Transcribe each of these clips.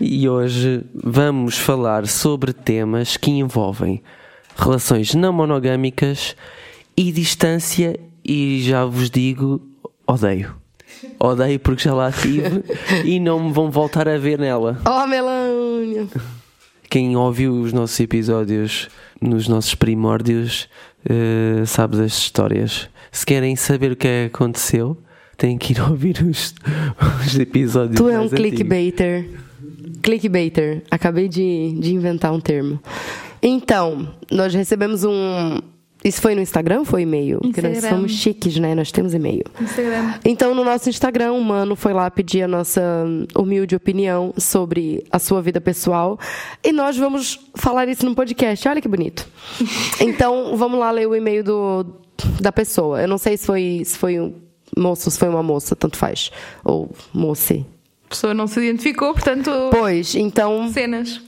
E hoje vamos falar sobre temas que envolvem relações não monogâmicas e distância. E já vos digo, odeio. Odeio porque já lá tive e não me vão voltar a ver nela. oh, Melânia. Quem ouviu os nossos episódios nos nossos primórdios eh, sabe das histórias. Se querem saber o que é que aconteceu, têm que ir ouvir os, os episódios. Tu é um antigos. clickbaiter. Clickbaiter. Acabei de, de inventar um termo. Então, nós recebemos um. Isso foi no Instagram ou foi e-mail? Porque nós somos chiques, né? Nós temos e-mail. Instagram. Então, no nosso Instagram, um mano foi lá pedir a nossa hum, humilde opinião sobre a sua vida pessoal. E nós vamos falar isso num podcast. Olha que bonito. Então, vamos lá ler o e-mail do, da pessoa. Eu não sei se foi, se foi um moço, se foi uma moça, tanto faz. Ou moce. A pessoa não se identificou, portanto. Pois, então Cenas.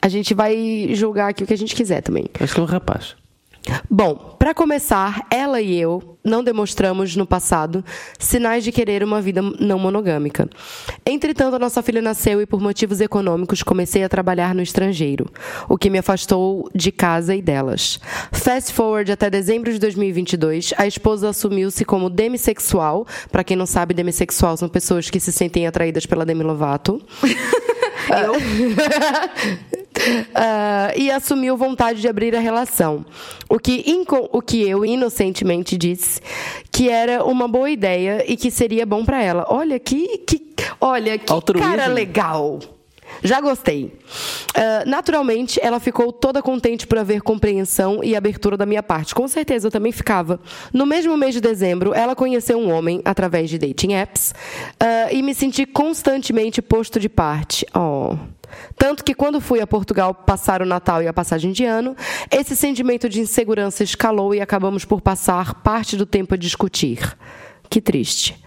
a gente vai julgar aqui o que a gente quiser também. Acho que é um rapaz. Bom, para começar, ela e eu não demonstramos no passado sinais de querer uma vida não monogâmica. Entretanto, a nossa filha nasceu e, por motivos econômicos, comecei a trabalhar no estrangeiro, o que me afastou de casa e delas. Fast forward até dezembro de 2022, a esposa assumiu-se como demissexual. Para quem não sabe, demissexual são pessoas que se sentem atraídas pela Demi Lovato. Ah, e assumiu vontade de abrir a relação. O que, o que eu inocentemente disse que era uma boa ideia e que seria bom pra ela. Olha que, que olha que Altruísmo. cara legal. Já gostei. Ah, naturalmente, ela ficou toda contente por haver compreensão e abertura da minha parte. Com certeza, eu também ficava. No mesmo mês de dezembro, ela conheceu um homem através de dating apps ah, e me senti constantemente posto de parte. Oh. Tanto que quando fui a Portugal passar o Natal e a passagem de ano, esse sentimento de insegurança escalou e acabamos por passar parte do tempo a discutir. Que triste.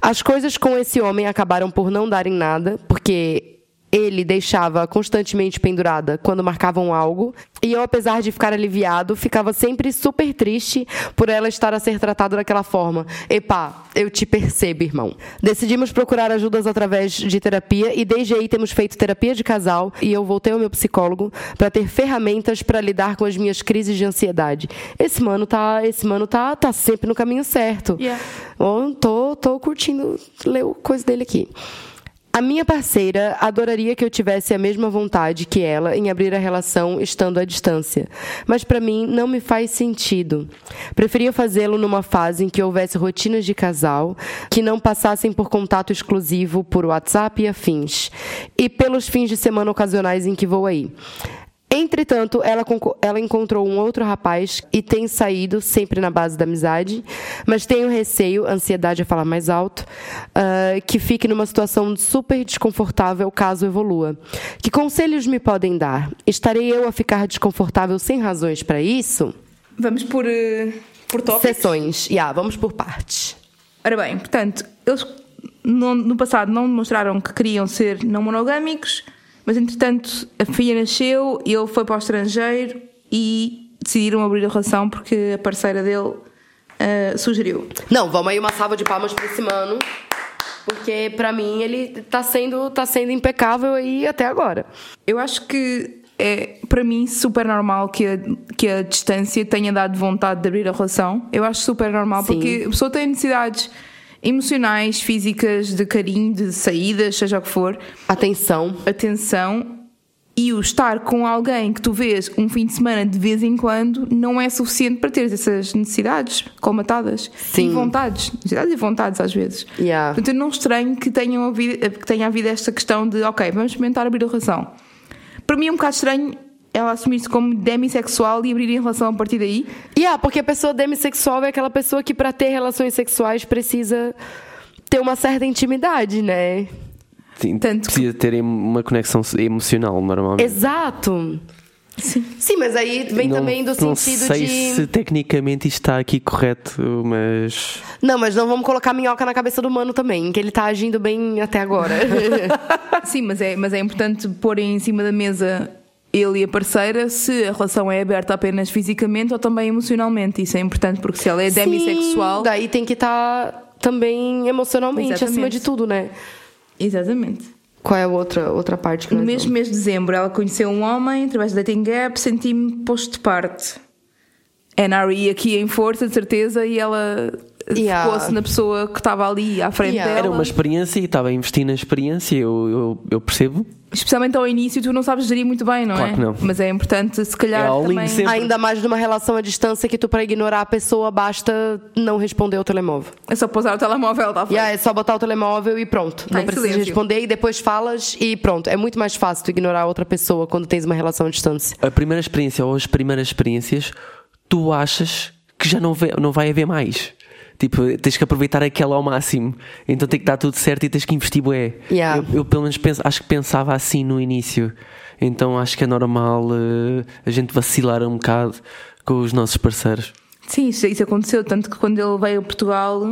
As coisas com esse homem acabaram por não darem nada, porque ele deixava constantemente pendurada quando marcavam algo, e eu, apesar de ficar aliviado, ficava sempre super triste por ela estar a ser tratada daquela forma. Epá, eu te percebo, irmão. Decidimos procurar ajudas através de terapia e desde aí temos feito terapia de casal e eu voltei ao meu psicólogo para ter ferramentas para lidar com as minhas crises de ansiedade. Esse mano tá, esse mano tá, tá sempre no caminho certo. Yeah. Tô, tô curtindo ler o coisa dele aqui. A minha parceira adoraria que eu tivesse a mesma vontade que ela em abrir a relação estando à distância, mas para mim não me faz sentido. Preferia fazê-lo numa fase em que houvesse rotinas de casal que não passassem por contato exclusivo por WhatsApp e afins, e pelos fins de semana ocasionais em que vou aí. Entretanto, ela, ela encontrou um outro rapaz e tem saído sempre na base da amizade, mas tenho receio, ansiedade a falar mais alto, ah, que fique numa situação super desconfortável caso evolua. Que conselhos me podem dar? Estarei eu a ficar desconfortável sem razões para isso? Vamos por, eh, por tópicos. Sessões. Ya, vamos por partes. Ora bem, portanto, eles no, no passado não demonstraram que queriam ser não monogâmicos, mas entretanto a filha nasceu e ele foi para o estrangeiro e decidiram abrir a relação porque a parceira dele ah, sugeriu. Não, vamos aí uma salva de palmas para esse mano. Porque para mim ele tá sendo, tá sendo impecável aí até agora. Eu acho que é, para mim, super normal que a, que a distância tenha dado vontade de abrir a relação. Eu acho super normal, Sim. porque a pessoa tem necessidades emocionais, físicas, de carinho, de saídas, seja o que for, Atenção. atenção. E o estar com alguém que tu vês um fim de semana de vez em quando não é suficiente para ter essas necessidades colmatadas. Sim. E vontades. Necessidades e vontades às vezes. Yeah. Portanto, eu não estranho que, tenham havido, que tenha havido esta questão de, ok, vamos experimentar abrir a relação. Para mim é um bocado estranho ela assumir-se como demissexual e abrir em relação a partir daí. Yeah, porque a pessoa demissexual é aquela pessoa que para ter relações sexuais precisa ter uma certa intimidade, né? Sim, Tanto precisa ter uma conexão emocional, normalmente. Exato. Sim. Sim, mas aí vem não, também do não sentido sei de. se tecnicamente isto está aqui correto, mas. Não, mas não vamos colocar minhoca na cabeça do mano também, que ele tá agindo bem até agora. Sim, mas é, mas é importante pôr em cima da mesa ele e a parceira se a relação é aberta apenas fisicamente ou também emocionalmente. Isso é importante porque se ela é demissexual. Sim, daí tem que estar também emocionalmente Exatamente. acima de tudo, né? Exatamente. Qual é a outra, outra parte que No mesmo mês de dezembro, ela conheceu um homem através do dating app, senti-me posto de parte. NRE aqui em força, de certeza, e ela Yeah. focou-se na pessoa que estava ali à frente Yeah. dela. Era uma experiência e estava a investir na experiência, eu, eu, eu percebo. Especialmente ao início, tu não sabes gerir muito bem, não Claro é? que não. Mas é importante, se calhar, É também. sempre. Ainda mais numa relação à distância que tu, pra ignorar a pessoa, basta não responder o telemóvel. É só pousar o telemóvel, E aí é só botar o telemóvel e pronto. Tá não precisa silêncio. responder e depois falas e pronto. É muito mais fácil tu ignorar a outra pessoa quando tens uma relação à distância. A primeira experiência ou as primeiras experiências, tu achas que já não, vê- não vai haver mais. Tipo, tens que aproveitar aquela ao máximo. Então tem que dar tudo certo e tens que investir bué. Yeah. Eu, eu, pelo menos penso, acho que pensava assim no início. Então acho que é normal eh, a gente vacilar um bocado com os nossos parceiros. Sim, isso, isso aconteceu. Tanto que quando ele veio a Portugal,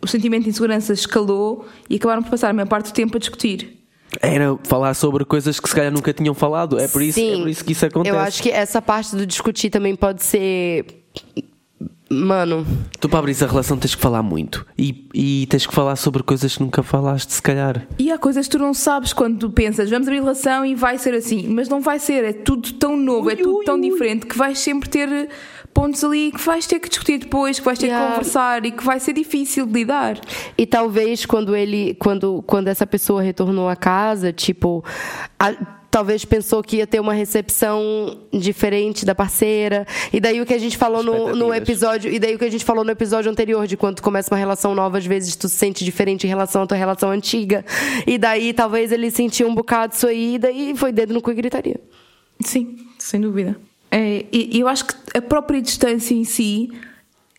o sentimento de insegurança escalou e acabaram por passar a maior parte do tempo a discutir. Era falar sobre coisas que se calhar nunca tinham falado. É por isso, é Sim. por isso que isso acontece. Eu acho que essa parte do discutir também pode ser. Mano, Tu para abrir a relação tens que falar muito. E, e tens que falar sobre coisas que nunca falaste, se calhar. E há coisas que tu não sabes quando tu pensas, vamos abrir relação e vai ser assim. Mas não vai ser, é tudo tão novo, é tudo tão diferente que vais sempre ter pontos ali que vais ter que discutir depois, que vais ter Yeah. que conversar e que vai ser difícil de lidar. E talvez quando ele, quando, quando essa pessoa retornou à casa, tipo, a- talvez pensou que ia ter uma recepção diferente da parceira. E daí o que a gente falou no, no episódio, e daí o que a gente falou no episódio anterior de quando tu começa uma relação nova, às vezes tu se sente diferente em relação à tua relação antiga. E daí talvez ele sentiu um bocado isso aí, e daí foi dedo no cu e gritaria. Sim, sem dúvida. É, e eu acho que a própria distância em si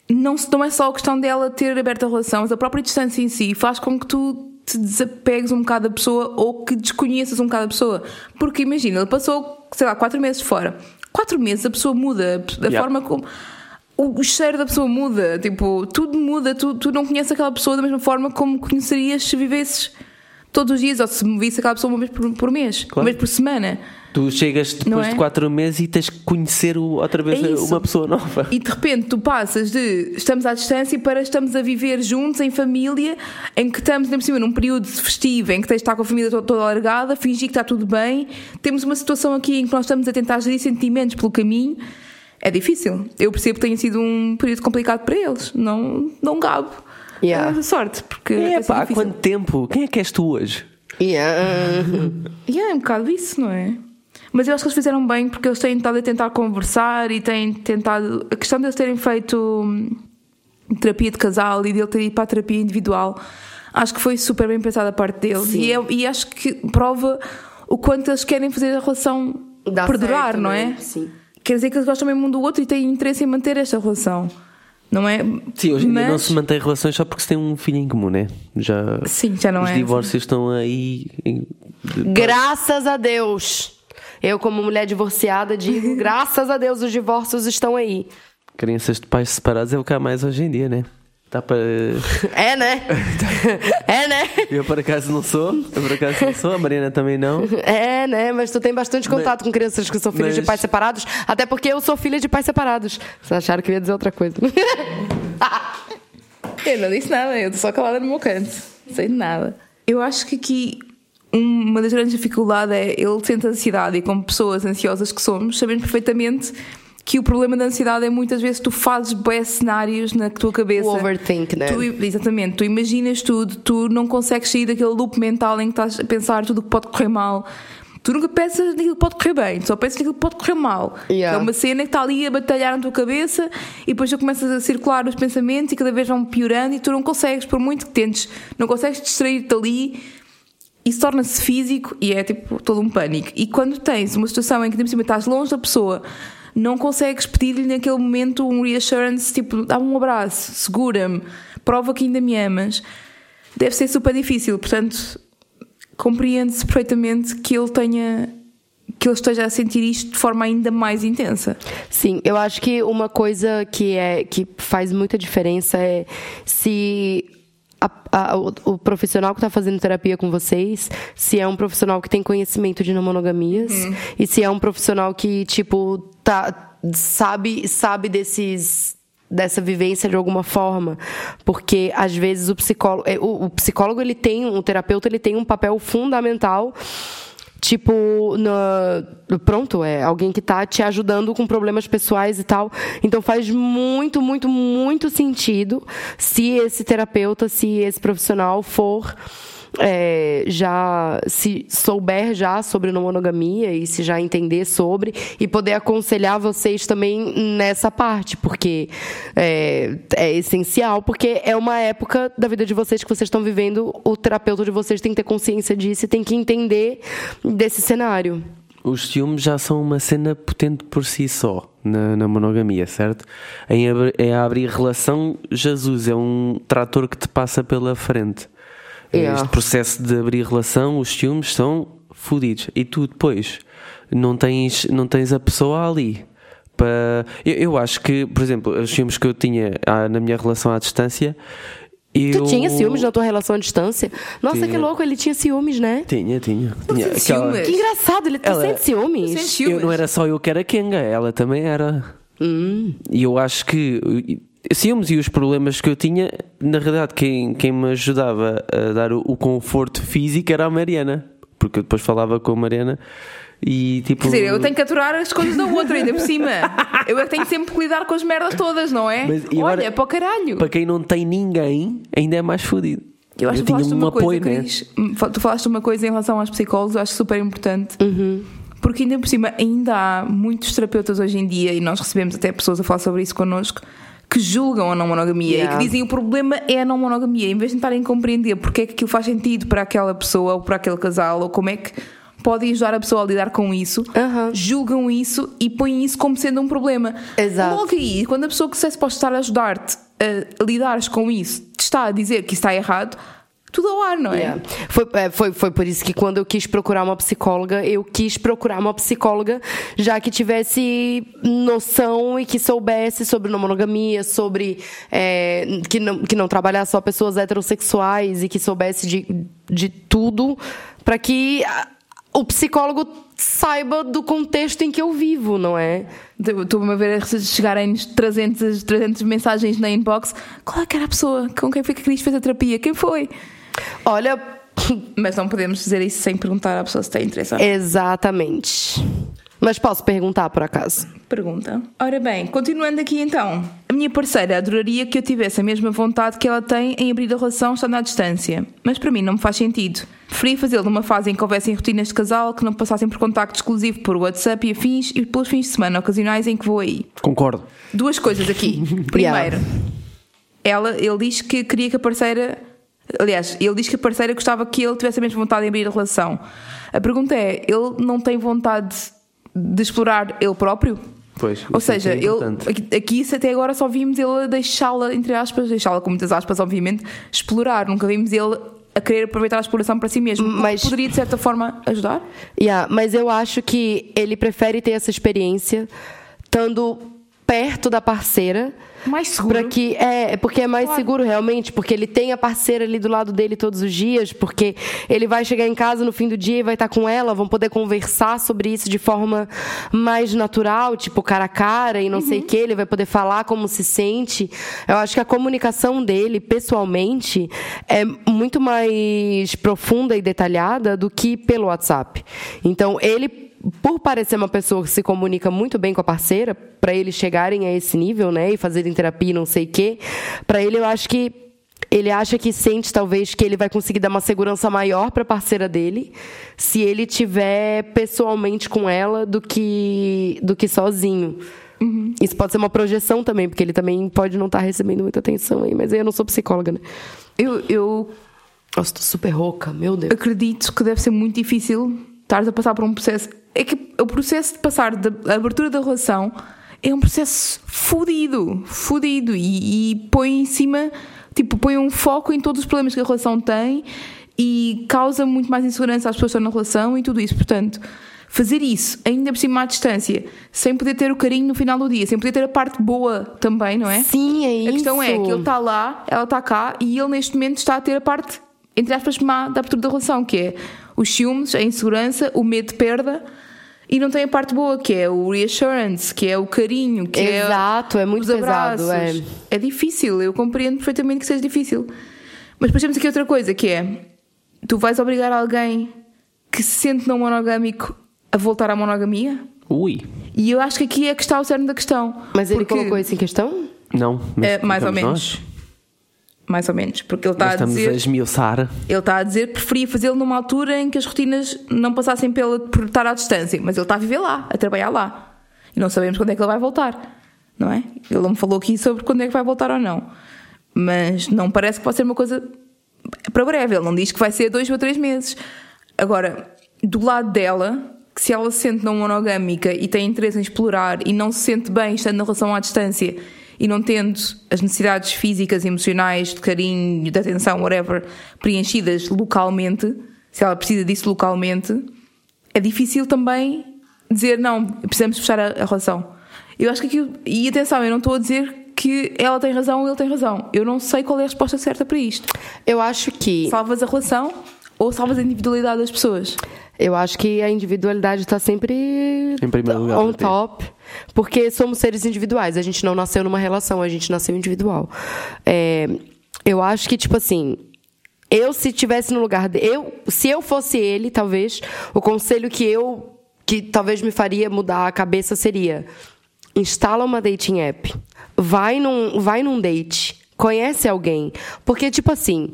não, se- não é só a questão dela ter aberto a relação, mas a própria distância em si faz com que tu te desapegues um bocado da pessoa ou que desconheças um bocado a pessoa. Porque imagina, ele passou, sei lá, quatro meses fora. Quatro meses a pessoa muda, a Yeah. forma como. O, o cheiro da pessoa muda, tipo, tudo muda, tu, tu não conheces aquela pessoa da mesma forma como conhecerias se vivesses todos os dias ou se visse aquela pessoa uma vez por, por mês, Claro. uma vez por semana. Tu chegas depois é? de quatro meses e tens que conhecer outra vez É uma pessoa nova. E de repente tu passas de estamos à distância para estamos a viver juntos em família, em que estamos ainda por cima num período festivo, em que tens de estar com a família toda, toda alargada, fingir que está tudo bem. Temos uma situação aqui em que nós estamos a tentar gerir sentimentos pelo caminho. É difícil. Eu percebo que tenha sido um período complicado para eles. Não, não gabo. Yeah. É sorte, porque É, pá, há quanto tempo? Quem é que és tu hoje? Yeah. E é um bocado isso, não é? Mas eu acho que eles fizeram bem porque eles têm estado a tentar conversar e têm tentado. A questão deles terem feito hum, terapia de casal e dele ter ido para a terapia individual, acho que foi super bem pensada a parte deles. E, é- e acho que prova o quanto eles querem fazer a relação Dá perdurar, certo, não né? é? Sim. Quer dizer que eles gostam mesmo um do outro e têm interesse em manter esta relação, não é? Sim, hoje em dia não Mas- se mantém relações só porque se tem um filho em comum, né? Já, Sim, já não os é. divórcios estão aí. em- Graças a Deus. Eu, como mulher divorciada, digo: graças a Deus os divórcios estão aí. Crianças de pais separados é o que há mais hoje em dia, né? Tá para. É, né? É, né? Eu por acaso não sou, eu por acaso não sou, a Mariana também não. É, né? Mas tu tem bastante contato com crianças que são filhas de mas- pais separados, até porque eu sou filha de pais separados. Vocês acharam que eu ia dizer outra coisa? Eu não disse nada, eu estou só calada no meu canto. De nada. Eu acho que aqui uma das grandes dificuldades é ele sente ansiedade e como pessoas ansiosas que somos, sabemos perfeitamente que o problema da ansiedade é muitas vezes tu fazes bem cenários na tua cabeça. O overthink, né? Tu, exatamente, tu imaginas tudo, tu não consegues sair daquele loop mental em que estás a pensar tudo o que pode correr mal. Tu nunca pensas naquilo que pode correr bem, tu só pensas naquilo que pode correr mal. Yeah. É uma cena que está ali a batalhar na tua cabeça e depois tu começas a circular os pensamentos e cada vez vão piorando e tu não consegues, por muito que tentes, não consegues distrair-te ali isso torna-se físico e é tipo todo um pânico. E quando tens uma situação em que, de cima, estás longe da pessoa, não consegues pedir-lhe naquele momento um reassurance, tipo, dá-me um abraço, segura-me, prova que ainda me amas, deve ser super difícil. Portanto, compreende-se perfeitamente que ele tenha que ele esteja a sentir isto de forma ainda mais intensa. Sim, eu acho que uma coisa que, é, que faz muita diferença é se a, a, o, o, profissional que está fazendo terapia com vocês, se é um profissional que tem conhecimento de não monogamias uhum. e se é um profissional que, tipo, tá, sabe, sabe desses dessa vivência de alguma forma, porque às vezes o psicólogo, é, o, o psicólogo ele tem, um terapeuta ele tem um papel fundamental tipo, no, pronto, é alguém que está te ajudando com problemas pessoais e tal. Então faz muito, muito, muito sentido se esse terapeuta, se esse profissional for é, já se souber já sobre não monogamia e se já entender sobre e poder aconselhar vocês também nessa parte, porque é, é essencial, porque é uma época da vida de vocês que vocês estão vivendo, o terapeuta de vocês tem que ter consciência disso e tem que entender desse cenário. Os ciúmes já são uma cena potente por si só na, na monogamia, certo? Em, em abrir relação, Jesus é um trator que te passa pela frente. Yeah. Este processo de abrir relação, os ciúmes são fodidos. E tu depois não tens, não tens a pessoa ali. Para... Eu, eu acho que, por exemplo, os ciúmes que eu tinha ah, na minha relação à distância. Eu... Tu tinha ciúmes na tua relação à distância? Nossa, tinha. que louco, ele tinha ciúmes, né? Tinha, tinha. tinha aquela... Que engraçado, ele ela... sente ciúmes. Sente ciúmes. Eu, não era só eu que era Kenga, ela também era. Hum. E eu acho que ciúmes e os problemas que eu tinha, na realidade, quem, quem me ajudava a dar o, o conforto físico era a Mariana, porque eu depois falava com a Mariana. E, tipo... Quer dizer, eu tenho que aturar as coisas da outra ainda por cima. Eu é tenho sempre que lidar com as merdas todas, não é? Mas, Olha, agora, para o caralho. Para quem não tem ninguém, ainda é mais fodido. Eu acho eu que falaste uma apoio, coisa, né? Tu falaste uma coisa em relação aos psicólogos, eu acho super importante. Uhum. Porque ainda por cima, ainda há muitos terapeutas hoje em dia, e nós recebemos até pessoas a falar sobre isso connosco, que julgam a não monogamia yeah. e que dizem o problema é a não monogamia, em vez de tentarem compreender porque é que aquilo faz sentido para aquela pessoa ou para aquele casal ou como é que pode ajudar a pessoa a lidar com isso, julgam isso e põem isso como sendo um problema. Exato. Logo aí, quando a pessoa que se pode estar a ajudar-te a lidares com isso te está a dizer que isso está errado, tudo ao ar, não é? Yeah. Foi, é, foi, foi por isso que quando eu quis procurar uma psicóloga, eu quis procurar uma psicóloga já que tivesse noção e que soubesse sobre monogamia, sobre é, que, não, que não trabalhasse só pessoas heterossexuais e que soubesse de, de tudo, para que o psicólogo saiba do contexto em que eu vivo, não é? Estou-me a ver chegarem 300, 300 mensagens na inbox. Qual é que era a pessoa com quem foi que a Cris fez a terapia? Quem foi? Olha. Mas não podemos dizer isso sem perguntar à pessoa se tem interesse. Exatamente. Mas posso perguntar por acaso? Pergunta. Ora bem, continuando aqui então. A minha parceira adoraria que eu tivesse a mesma vontade que ela tem em abrir a relação estando à distância. Mas para mim não me faz sentido. Preferi fazê-lo numa fase em que houvessem rotinas de casal que não passassem por contacto exclusivo por WhatsApp e afins e pelos fins de semana ocasionais em que vou aí. Concordo. Duas coisas aqui. Primeiro, ela, ele diz que queria que a parceira Aliás, ele diz que a parceira gostava que ele tivesse a mesma vontade em abrir a relação. A pergunta é: ele não tem vontade de explorar ele próprio? Pois, Ou é seja, é ele, aqui, aqui até agora só vimos ele deixá-la, entre aspas, deixá-la com muitas aspas, obviamente, explorar. Nunca vimos ele a querer aproveitar a exploração para si mesmo. Mas poderia, de certa forma, ajudar? Yeah, mas eu acho que ele prefere ter essa experiência estando perto da parceira mais seguro. Pra que, é, porque é mais claro. seguro realmente, porque ele tem a parceira ali do lado dele todos os dias, porque ele vai chegar em casa no fim do dia e vai estar com ela, vão poder conversar sobre isso de forma mais natural, tipo cara a cara e não uhum. sei o que, ele vai poder falar como se sente. Eu acho que a comunicação dele, pessoalmente, é muito mais profunda e detalhada do que pelo WhatsApp. Então, ele por parecer uma pessoa que se comunica muito bem com a parceira, para eles chegarem a esse nível, né, e fazerem terapia, não sei o quê, para ele eu acho que ele acha que sente talvez que ele vai conseguir dar uma segurança maior para a parceira dele se ele tiver pessoalmente com ela do que do que sozinho. Uhum. Isso pode ser uma projeção também, porque ele também pode não estar tá recebendo muita atenção aí, mas eu não sou psicóloga, né? Eu, eu Nossa, tô super rouca, meu Deus. Acredito que deve ser muito difícil estar a passar por um processo é que o processo de passar da abertura da relação é um processo fodido, fodido e, e põe em cima, tipo, põe um foco em todos os problemas que a relação tem e causa muito mais insegurança às pessoas que estão na relação e tudo isso. Portanto, fazer isso, ainda por cima à distância, sem poder ter o carinho no final do dia, sem poder ter a parte boa também, não é? Sim, é isso. A questão é que ele está lá, ela está cá e ele neste momento está a ter a parte, entre aspas, má da abertura da relação, que é os ciúmes, a insegurança, o medo de perda. E não tem a parte boa, que é o reassurance, que é o carinho, que Exato, é, é muito pesado, é. é difícil, eu compreendo perfeitamente que seja difícil. Mas depois temos aqui outra coisa, que é tu vais obrigar alguém que se sente não monogâmico a voltar à monogamia? Ui. E eu acho que aqui é que está o cerne da questão. Mas ele Porque- colocou isso em questão? Não, mas É, mais ou menos. nós. Mais ou menos. Porque ele está a dizer. a esmiuçar. Ele está a dizer que preferia fazê-lo numa altura em que as rotinas não passassem pela, por estar à distância, mas ele está a viver lá, a trabalhar lá. E não sabemos quando é que ele vai voltar, não é? Ele não me falou aqui sobre quando é que vai voltar ou não. Mas não parece que vai ser uma coisa para breve. Ele não diz que vai ser dois ou três meses. Agora, do lado dela, que se ela se sente não monogâmica e tem interesse em explorar e não se sente bem estando na relação à distância e não tendo as necessidades físicas, emocionais, de carinho, de atenção, whatever, preenchidas localmente, se ela precisa disso localmente, é difícil também dizer não, precisamos fechar a, a relação. Eu acho que aquilo. E atenção, eu não estou a dizer que ela tem razão ou ele tem razão. Eu não sei qual é a resposta certa para isto. Eu acho que. Salvas a relação ou salvas a individualidade das pessoas? Eu acho que a individualidade está sempre Em primeiro lugar on para ti. Porque somos seres individuais. A gente não nasceu numa relação, a gente nasceu individual. É, eu acho que tipo assim, eu se tivesse no lugar de, eu, se eu fosse ele, talvez o conselho que eu que talvez me faria mudar a cabeça seria instala uma dating app, vai num, vai num date, conhece alguém, porque tipo assim,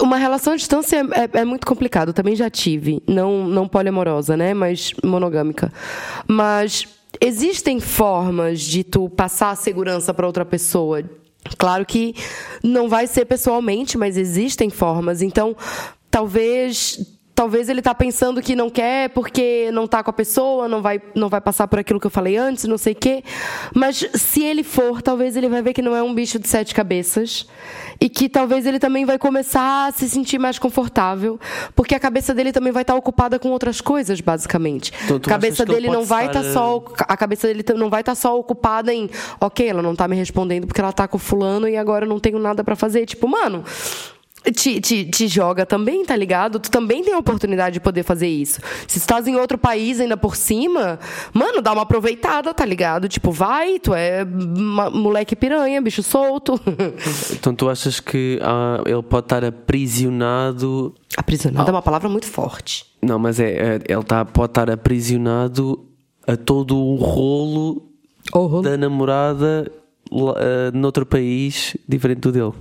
uma relação à distância é, é muito complicado. Também já tive. Não, não poliamorosa, né? Mas monogâmica. Mas existem formas de tu passar a segurança para outra pessoa. Claro que não vai ser pessoalmente, mas existem formas. Então, talvez talvez ele tá pensando que não quer porque não tá com a pessoa, não vai, não vai passar por aquilo que eu falei antes, não sei o quê. Mas se ele for, talvez ele vai ver que não é um bicho de sete cabeças e que talvez ele também vai começar a se sentir mais confortável, porque a cabeça dele também vai estar ocupada com outras coisas, basicamente. Então, a cabeça dele não vai estar estar, só a cabeça dele não vai estar só ocupada em, OK, ela não tá me respondendo porque ela tá com fulano e agora eu não tenho nada pra fazer, tipo, mano, te, te, te joga também, tá ligado? Tu também tem a oportunidade de poder fazer isso. Se estás em outro país ainda por cima, mano, dá uma aproveitada, tá ligado? Tipo, vai, tu é moleque piranha, bicho solto. Então tu achas que ah, ele pode estar aprisionado. Aprisionado é uma palavra muito forte. Não, mas é, é- ele tá, pode estar aprisionado a todo o rolo da namorada ah, noutro país diferente do dele.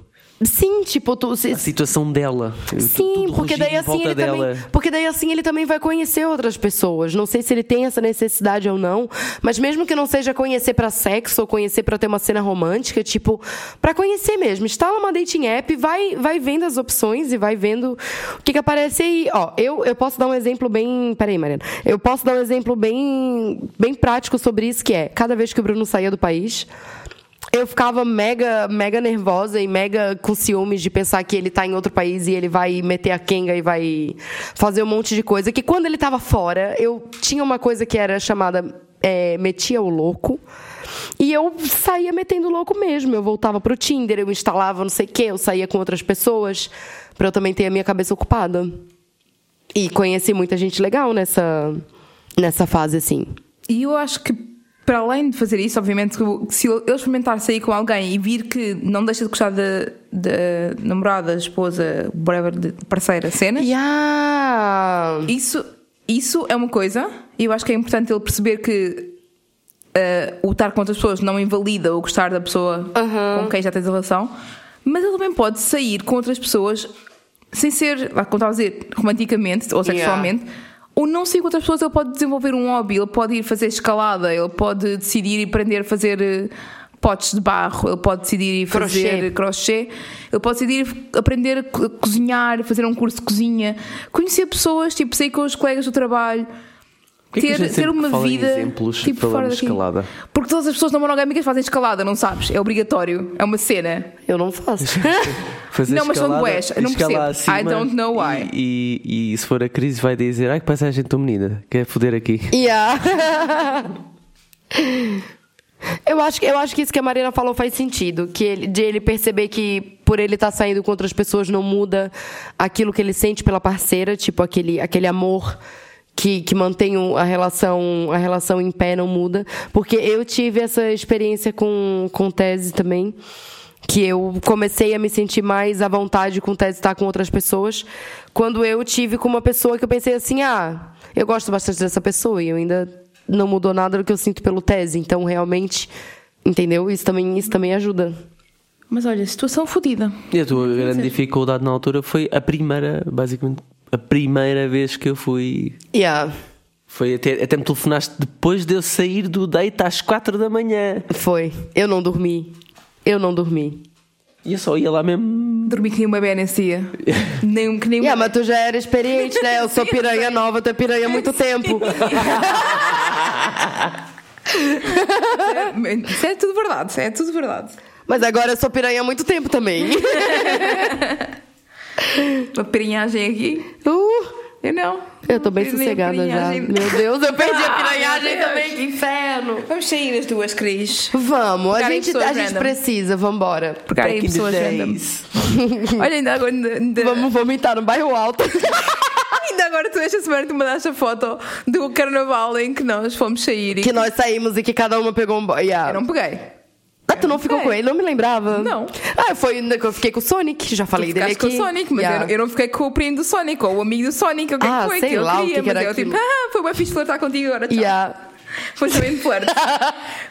Sim, tipo, tu, se- A situação dela. Sim, porque daí assim ele dela. também, porque daí assim ele também vai conhecer outras pessoas. Não sei se ele tem essa necessidade ou não, mas mesmo que não seja conhecer pra sexo ou conhecer pra ter uma cena romântica, tipo, pra conhecer mesmo, instala uma dating app, vai vai vendo as opções e vai vendo o que que aparece aí. Ó, eu eu posso dar um exemplo bem, peraí, Mariana. Eu posso dar um exemplo bem bem prático sobre isso que é, cada vez que o Bruno saía do país, eu ficava mega, mega nervosa e mega com ciúmes de pensar que ele tá em outro país e ele vai meter a quenga e vai fazer um monte de coisa. Que quando ele tava fora, eu tinha uma coisa que era chamada é, metia o louco. E eu saía metendo louco mesmo. Eu voltava pro Tinder, eu instalava não sei o quê, eu saía com outras pessoas pra eu também ter a minha cabeça ocupada. E conheci muita gente legal nessa, nessa fase, assim. E eu acho que, para além de fazer isso, obviamente, se eu experimentar sair com alguém e vir que não deixa de gostar da da namorada, esposa, whatever, de parceira, cenas, Yeah. isso, isso é uma coisa. E eu acho que é importante ele perceber que eh, o estar com outras pessoas não invalida o gostar da pessoa com quem já tens a relação. Mas ele também pode sair com outras pessoas sem ser, lá, como estava a dizer, romanticamente ou Yeah. Ou não com outras pessoas, ele pode desenvolver um hobby, ele pode ir fazer escalada, ele pode decidir e aprender a fazer eh, potes de barro, ele pode decidir ir fazer crochê, ele pode decidir aprender a cozinhar, fazer um curso de cozinha, conhecer pessoas, tipo sair com os colegas do trabalho. Porquê que a ter, gente ter uma vida exemplos, tipo fora escalada? Porque todas as pessoas não monogâmicas fazem escalada, não sabes? É obrigatório, é uma cena. Eu não faço. Fazer Não, mas são eu não percebo. I don't know why. E, e- e se for a crise, vai dizer: Ai, que paisagem tão menina, quer foder aqui. Yeah. Eu acho, que- eu acho que isso que a Marina falou faz sentido. Que ele, de ele perceber que por ele estar saindo com outras pessoas não muda aquilo que ele sente pela parceira, tipo aquele, aquele amor que, que mantém a relação, a relação em pé não muda. Porque eu tive essa experiência com, com tese também. Que eu comecei a me sentir mais à vontade com tese estar com outras pessoas. Quando eu tive com uma pessoa que eu pensei assim, ah, eu gosto bastante dessa pessoa e eu ainda não mudou nada do que eu sinto pelo tese. Então, realmente, entendeu? Isso também, isso também ajuda. Mas olha, situação fodida. E a tua grande dificuldade na altura foi a primeira, basicamente, a primeira vez que eu fui. Yeah. Foi até, até me telefonaste depois de eu sair do date às 4 da manhã. Foi. Eu não dormi. Eu não dormi. E eu só ia lá mesmo. Dormi que nem uma bebé nesse dia. nem um que nem uma Yeah, mas tu já era experiente, né? Eu sou piranha nova, tu é piranha há muito tempo. Isso é tudo verdade, isso é tudo verdade. Mas agora eu sou piranha há muito tempo também. Uma piranhagem aqui. Uh, Eu não. eu tô bem sossegada já. piranhagem. Meu Deus, eu perdi a Ah, piranhagem meu Deus. também, que inferno. Vamos sair as duas, Cris. Vamos, a Pegar gente, a gente precisa, vambora. Porque aí pessoas random. days. Olha, ainda agora, ainda, Vamos vomitar no bairro alto. ainda agora tu esta semana tu mandaste a foto do carnaval em que nós fomos sair e que nós saímos e que cada uma pegou um boy. Yeah. eu não peguei. Ah, tu não ficou É. com ele? Não me lembrava. Não. Ah, foi ainda que eu fiquei com o Sonic, já falei Tu dele aqui. com o Sonic, mas Yeah. eu, não- eu não fiquei com o primo do Sonic ou o amigo do Sonic, ou o que é Ah, foi sei que eu lá o queria, que que mas era eu tipo, aquilo. ah, foi bem fixe flertar contigo agora, tchau. Yeah. Foi também de flerte.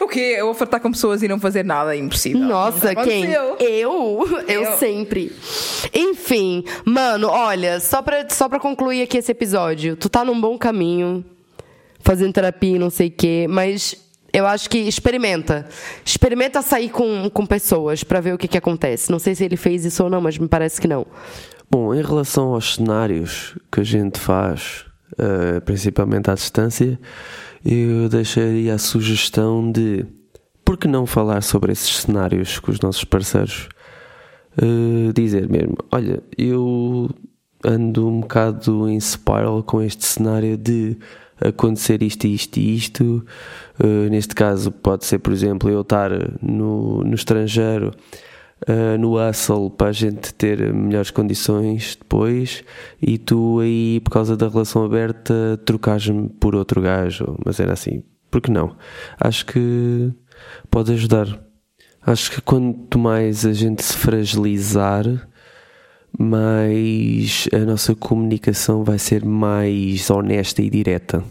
o quê? Eu vou flertar com pessoas e não fazer nada, é impossível. Nossa, quem? Eu? Eu Eu. sempre. Enfim, mano, olha, só pra, só pra concluir aqui esse episódio, tu tá num bom caminho, fazendo terapia e não sei o quê, mas eu acho que experimenta. Experimenta sair com, com pessoas pra ver o que, que acontece. Não sei se ele fez isso ou não, mas me parece que não. Bom, em relação aos cenários que a gente faz, eh, principalmente à distância, eu deixaria a sugestão de por que não falar sobre esses cenários com os nossos parceiros? Eh, dizer mesmo, olha, eu ando um bocado em spiral com este cenário de acontecer isto, isto e isto. Eh, neste caso, pode ser, por exemplo, eu estar no, no estrangeiro uh, no hustle para a gente ter melhores condições depois e tu aí por causa da relação aberta trocares-me por outro gajo, mas era assim, por que não? Acho que pode ajudar. Acho que quanto mais a gente se fragilizar, mais a nossa comunicação vai ser mais honesta e direta.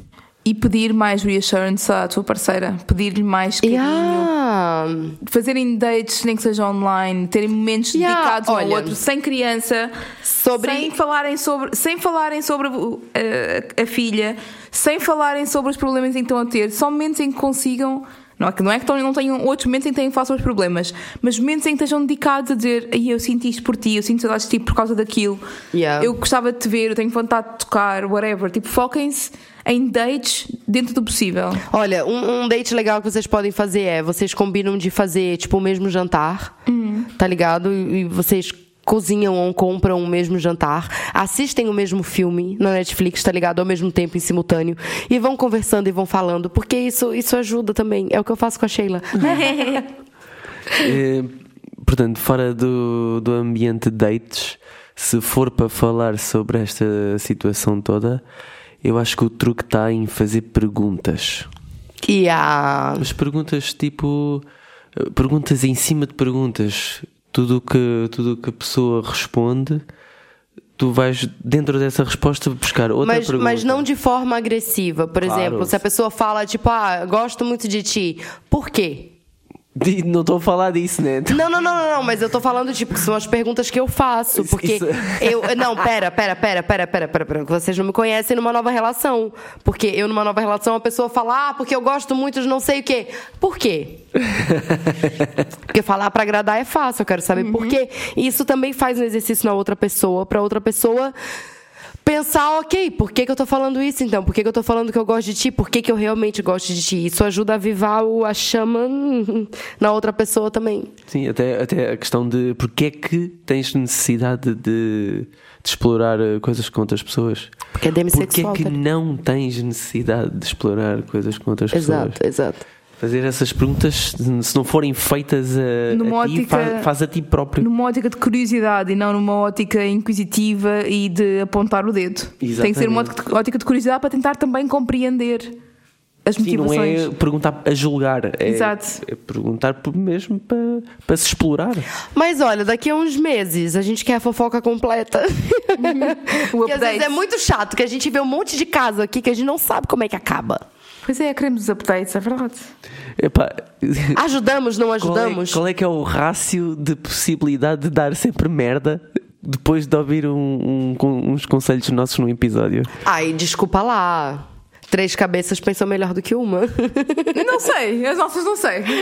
E pedir mais reassurance à tua parceira. Pedir-lhe mais carinho. Yeah. Fazerem dates, nem que seja online, terem momentos Yeah, dedicados ao olha, outro, sem criança, sobre- sem falarem sobre, sem falarem sobre uh, a filha, sem falarem sobre os problemas em que estão a ter, só momentos em que consigam. Não é que, não é que não tenham outros momentos em que têm face aos problemas, mas momentos em que estejam dedicados a dizer Ai, eu sinto isto por ti, eu sinto saudades de ti por causa daquilo, Yeah. eu gostava de te ver, eu tenho vontade de tocar, whatever. Tipo, foquem-se em dates dentro do possível. Olha, um, um date legal que vocês podem fazer é vocês combinam de fazer tipo o mesmo jantar, tá ligado? E, e vocês cozinham ou compram o mesmo jantar, assistem o mesmo filme na Netflix, tá ligado? Ao mesmo tempo, em simultâneo, e vão conversando e vão falando, porque isso, isso ajuda também. É o que eu faço com a Sheila. Eh, portanto, fora do, do ambiente de dates, se for para falar sobre esta situação toda, eu acho que o truque está em fazer perguntas. E a. Mas perguntas tipo. eh, Perguntas em cima de perguntas. Tudo o que, tudo que a pessoa responde, tu vais dentro dessa resposta buscar outra Mas, pergunta. mas não de forma agressiva. Por Claro. exemplo, se a pessoa fala, tipo, ah, gosto muito de ti. Por quê? Não estou a falar disso, né? Não, não, não, não, não, mas eu tô falando, tipo, que são as perguntas que eu faço. Isso- Porque isso- eu. Não, pera, pera, pera, pera, pera, pera, pera. Vocês não me conhecem numa nova relação. Porque eu, numa nova relação, a pessoa fala, ah, porque eu gosto muito de não sei o quê. Por quê? Porque falar pra agradar é fácil, eu quero saber por quê. E isso também faz um exercício na outra pessoa, pra outra pessoa pensar, ok, por que, que eu tô falando isso então? Por que, que eu tô falando que eu gosto de ti? Por que, que eu realmente gosto de ti? Isso ajuda a avivar o- a chama na outra pessoa também. Sim, até, até a questão de porque é que tens necessidade de, de explorar eh, coisas com outras pessoas. Porque é Porque é demissexual. que não tens necessidade de explorar coisas com outras pessoas? Exato, exato. Fazer essas perguntas, se não forem feitas a, Numa a ti, ótica- faz, faz a ti próprio. Numa ótica de curiosidade e não numa ótica inquisitiva e de apontar o dedo. Tem que ser uma Exatamente. ótica- de curiosidade para tentar também compreender as Sim, não motivações. é perguntar a julgar, é, Exato. é perguntar mesmo para, para se explorar. Mas olha, daqui a uns meses a gente quer a fofoca completa. O Porque às vezes é muito chato que a gente vê um monte de caso aqui que a gente não sabe como é que acaba. Pois é, queremos os updates, é verdade. Epá, Ajudamos, não qual, é, ajudamos? qual é que é o rácio de possibilidade de dar sempre merda depois de ouvir um- um- uns conselhos nossos num episódio? Ai, desculpa lá. Três cabeças pensam melhor do que uma. Não sei, as nossas não sei.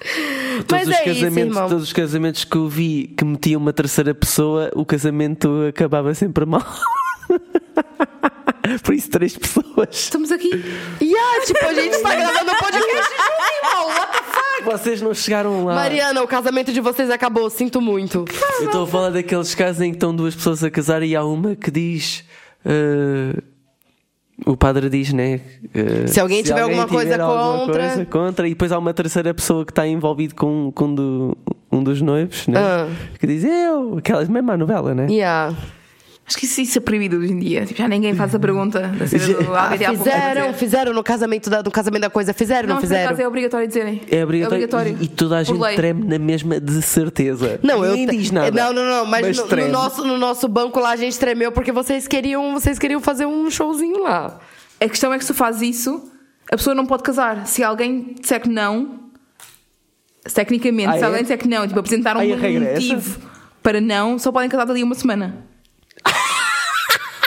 Mas todos, os é isso, casamentos, irmão. todos os casamentos que eu vi que metiam uma terceira pessoa, o casamento acabava sempre mal. Por isso, três pessoas. Estamos aqui. Yeah, tipo, a gente tá gravando um podcast junto, irmão. What the fuck? Vocês não chegaram lá. Mariana, o casamento de vocês acabou, sinto muito. Eu estou a falar daqueles casos em que estão duas pessoas a casar e há uma que diz. eh, o padre diz, né? eh, Se alguém tiver alguma coisa alguma contra- coisa contra, e depois há uma terceira pessoa que está envolvida com, com do- um dos noivos, né? Ah. Que diz eu, aquelas mesma novela, né? Yeah. Acho que isso, isso é proibido hoje em dia. Tipo, já ninguém faz a pergunta da cena do Ah, fizeram, fizeram no casamento da, no casamento da coisa. Fizeram, não, Não, fizeram? acaso é obrigatório dizerem. É obrigatório, E, e toda a gente lei. treme na mesma de certeza. Não, eu Ninguém diz nada. Não, não, não, mas, no, no treme. nosso, no nosso banco lá a gente tremeu porque vocês queriam, vocês queriam fazer um showzinho lá. A questão é que se tu fazes isso, a pessoa não pode casar. Se alguém disser que não, se tecnicamente, Ah, se é? alguém disser que não, tipo, apresentar um é motivo para não, só podem casar dali uma semana.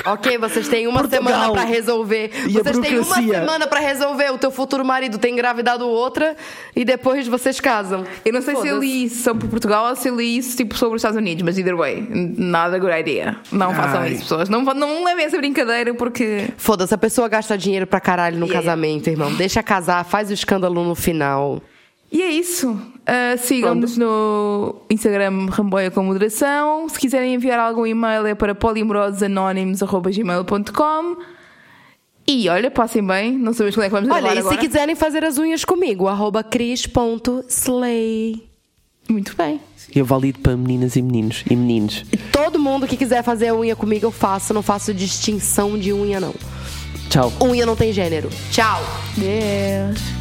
Ok, vocês têm uma Portugal. semana pra resolver. E a vocês têm uma semana pra resolver. O teu futuro marido tem engravidado outra e depois vocês casam. Eu não sei se eu Foda-se. li isso sobre Portugal ou se eu li isso tipo, sobre os Estados Unidos, mas either way, nada good idea. Não façam Ai. isso, pessoas. Não, não levem essa brincadeira porque. Foda-se, a pessoa gasta dinheiro pra caralho no Yeah. casamento, irmão. Deixa casar, faz o escândalo no final. E é isso. Uh, Sigam-nos no Instagram Ramboia com Moderação. Se quiserem enviar algum e-mail é para polimorososanónimos.gmail.com E olha, passem bem. Não sabemos quando é que vamos Olha, e agora. se quiserem fazer as unhas comigo, arroba cris.slay. Muito bem. Eu valido para meninas e meninos. E meninos. E todo mundo que quiser fazer a unha comigo, eu faço. Não faço distinção de unha, não. Tchau. Unha não tem gênero. Tchau! Deus.